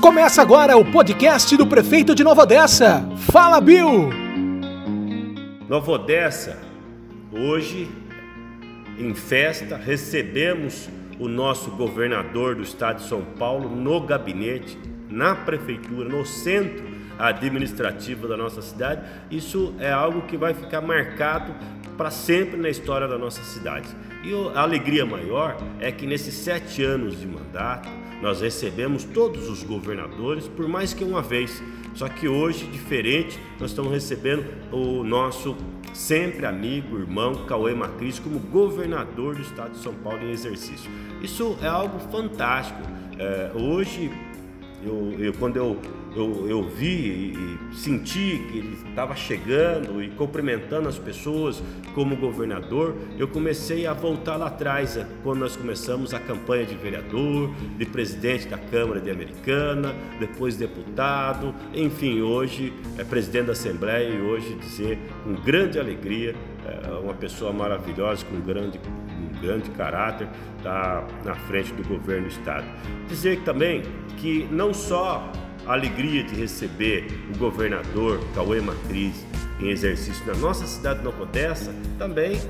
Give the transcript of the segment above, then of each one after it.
Começa agora o podcast do prefeito de Nova Odessa. Fala, Bill! Nova Odessa, hoje, em festa, recebemos o nosso governador do estado de São Paulo no gabinete, na prefeitura, no centro administrativo da nossa cidade. Isso é algo que vai ficar marcado para sempre na história da nossa cidade. E a alegria maior é que nesses sete anos de mandato, nós recebemos todos os governadores por mais que uma vez. Só que hoje, diferente, nós estamos recebendo o nosso sempre amigo, irmão Cauê Macris como governador do estado de São Paulo em exercício. Isso é algo fantástico. É, hoje, eu, eu, quando eu eu, eu vi e senti que ele estava chegando e cumprimentando as pessoas como governador, eu comecei a voltar lá atrás, é, quando nós começamos a campanha de vereador, de presidente da Câmara de Americana, depois deputado, enfim, hoje é presidente da Assembleia e hoje dizer com grande alegria, é uma pessoa maravilhosa, com grande, grande caráter, está na frente do governo do Estado. Dizer também que não só a alegria de receber o governador Cauê Matriz em exercício na nossa cidade de Nova Odessa, também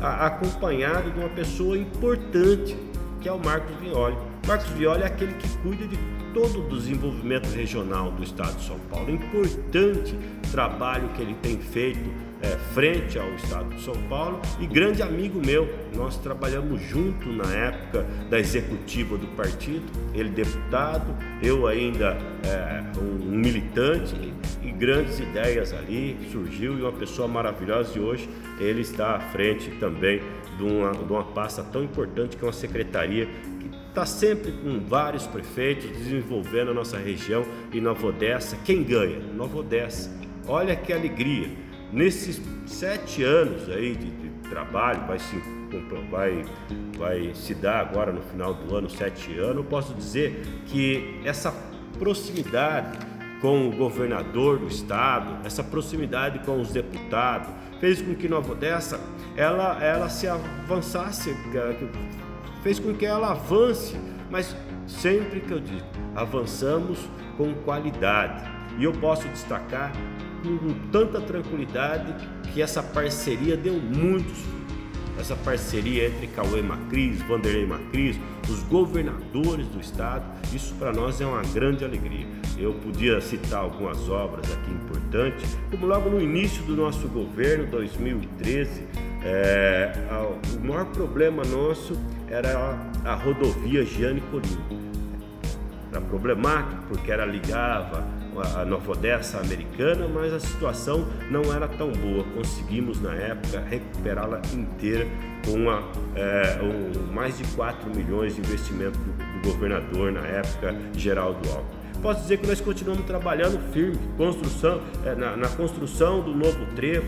acompanhado de uma pessoa importante, que é o Marcos Violi. Marcos Violi é aquele que cuida de todo o desenvolvimento regional do estado de São Paulo. Importante trabalho que ele tem feito é, frente ao estado de São Paulo e grande amigo meu. Nós trabalhamos junto na época da executiva do partido, ele deputado, eu ainda é, um, militante e, grandes ideias ali surgiu e uma pessoa maravilhosa e hoje ele está à frente também de uma, de uma pasta tão importante que é uma secretaria está sempre com vários prefeitos desenvolvendo a nossa região e Nova Odessa. Quem ganha? Nova Odessa. Olha que alegria Nesses sete anos aí de, de trabalho, vai se, vai, vai se dar agora no final do ano, sete anos, eu posso dizer que essa proximidade com o governador do estado, essa proximidade com os deputados, fez com que Nova Odessa ela, ela se avançasse, fez com que ela avance, mas sempre que eu digo, avançamos com qualidade. E eu posso destacar com tanta tranquilidade que essa parceria deu muitos. Essa parceria entre Cauê Macris, Vanderlei Macris, os governadores do estado, isso para nós é uma grande alegria. Eu podia citar algumas obras aqui importantes, como logo no início do nosso governo, 2013, é, maior problema nosso era a, rodovia Gianni Colino. Era problemático porque ela ligava a Nova Odessa americana, mas a situação não era tão boa. Conseguimos na época recuperá-la inteira com uma, é, um, mais de 4 milhões de investimento do, do governador na época, Geraldo Alckmin. Posso dizer que nós continuamos trabalhando firme, construção, é, na, na, construção do novo trevo,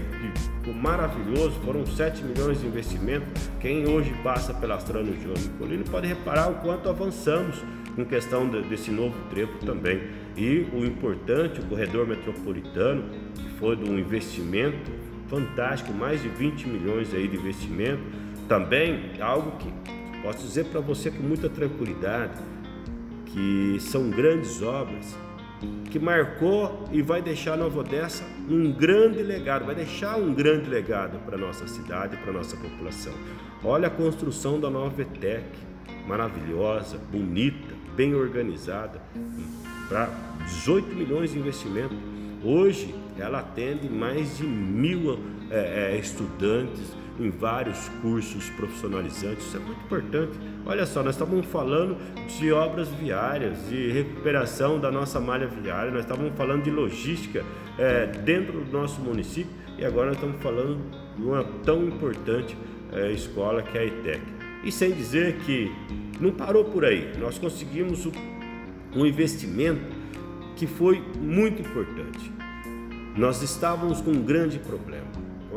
que, maravilhoso, foram 7 milhões de investimento. Quem hoje passa pela Astrano João Nicolino pode reparar o quanto avançamos com questão de, desse novo trevo também. E o importante, o corredor metropolitano, que foi de um investimento fantástico, mais de 20 milhões aí de investimento, também algo que posso dizer para você com muita tranquilidade, que são grandes obras que marcou e vai deixar Nova Odessa um grande legado, vai deixar um grande legado para nossa cidade, para nossa população. Olha a construção da nova ETEC, maravilhosa, bonita, bem organizada, para 18 milhões de investimento. Hoje ela atende mais de mil é, é, estudantes em vários cursos profissionalizantes. Isso é muito importante. Olha só, nós estávamos falando de obras viárias, de recuperação da nossa malha viária, nós estávamos falando de logística é, dentro do nosso município e agora nós estamos falando de uma tão importante é, escola que é a ITEC. E sem dizer que não parou por aí, nós conseguimos um investimento que foi muito importante. Nós estávamos com um grande problema.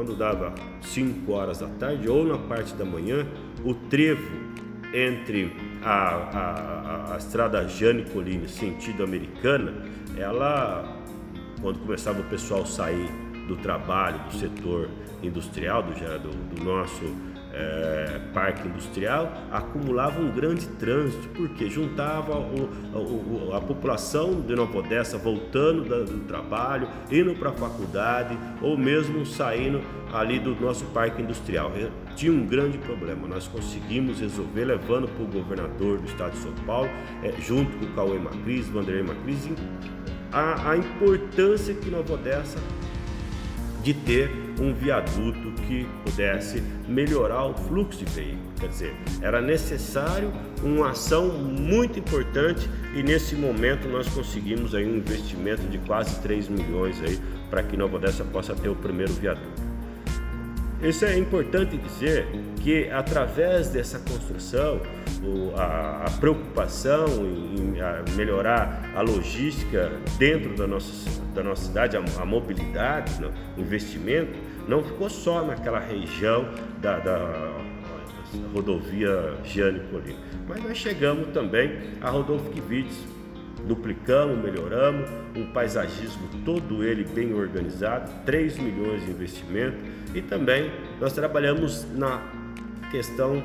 Quando dava 5 horas da tarde ou na parte da manhã, o trevo entre a, a, a, a estrada Jane Colline, sentido americana, ela, quando começava o pessoal sair do trabalho, do setor industrial, do, do, do nosso é, parque industrial acumulava um grande trânsito, porque juntava o, o, a população de Nova Odessa voltando do trabalho, indo para a faculdade ou mesmo saindo ali do nosso parque industrial. Tinha um grande problema, nós conseguimos resolver levando para o governador do estado de São Paulo, é, junto com o Cauê Macris, Vanderlei Macris, a, a importância que Nova Odessa de ter um viaduto que pudesse melhorar o fluxo de veículos. Quer dizer, era necessário uma ação muito importante e nesse momento nós conseguimos aí um investimento de quase 3 milhões aí para que Nova Odessa possa ter o primeiro viaduto. Isso é importante dizer que através dessa construção, a, preocupação em melhorar a logística dentro da nossa, da nossa cidade, a, mobilidade, o investimento, não ficou só naquela região da, da rodovia Gianni Colina, mas nós chegamos também a Rodolfo Kivides, duplicamos, melhoramos, um paisagismo todo ele bem organizado, 3 milhões de investimento. E também nós trabalhamos na questão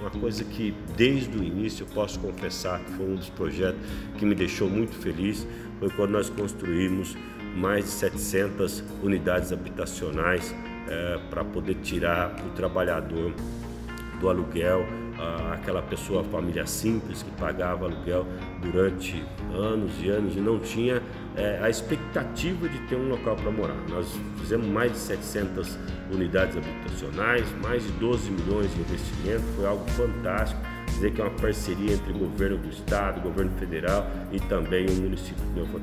uma coisa que desde o início eu posso confessar que foi um dos projetos que me deixou muito feliz, foi quando nós construímos mais de 700 unidades habitacionais é, para poder tirar o trabalhador do aluguel, aquela pessoa, família simples que pagava aluguel durante anos e anos e não tinha é, a expectativa de ter um local para morar. Nós fizemos mais de 700 unidades habitacionais, mais de 12 milhões de investimento, foi algo fantástico. Dizer que é uma parceria entre o governo do estado, o governo federal e também o município de Nova.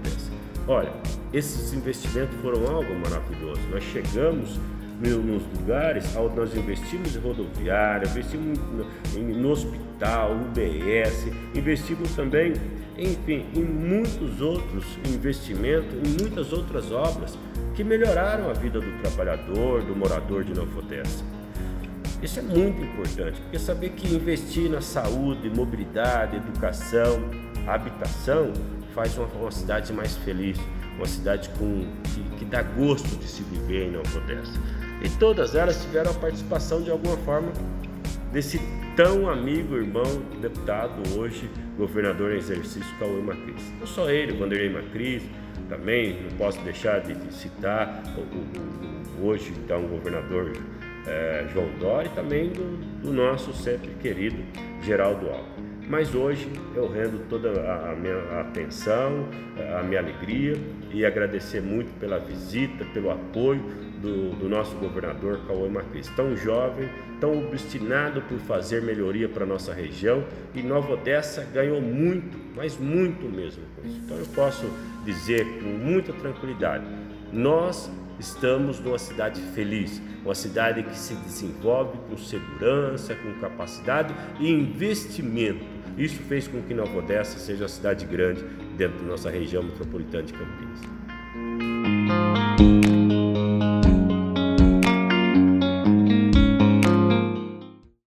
Olha, esses investimentos foram algo maravilhoso. Nós chegamos nos lugares onde nós investimos em rodoviária, investimos no hospital, UBS, investimos também, enfim, em muitos outros investimentos, em muitas outras obras que melhoraram a vida do trabalhador, do morador de Nova Odessa. Isso é muito importante, porque saber que investir na saúde, mobilidade, educação, habitação faz uma, uma cidade mais feliz, uma cidade com, que, que dá gosto de se viver em Nova Odessa. E todas elas tiveram a participação de alguma forma desse tão amigo, irmão, deputado, hoje governador em exercício, Cauê Macris. Não só ele, Vanderlei Macris, também não posso deixar de citar o, o, o hoje então governador é, João Dória e também do, do nosso sempre querido Geraldo Alckmin. Mas hoje eu rendo toda a minha atenção, a minha alegria e agradecer muito pela visita, pelo apoio do, do nosso governador Cauê Marques, tão jovem, tão obstinado por fazer melhoria para nossa região e Nova Odessa ganhou muito, mas muito mesmo com isso. Então eu posso dizer com muita tranquilidade, nós estamos numa cidade feliz, uma cidade que se desenvolve com segurança, com capacidade e investimento isso fez com que Nova Odessa seja uma cidade grande dentro da nossa região metropolitana de Campinas.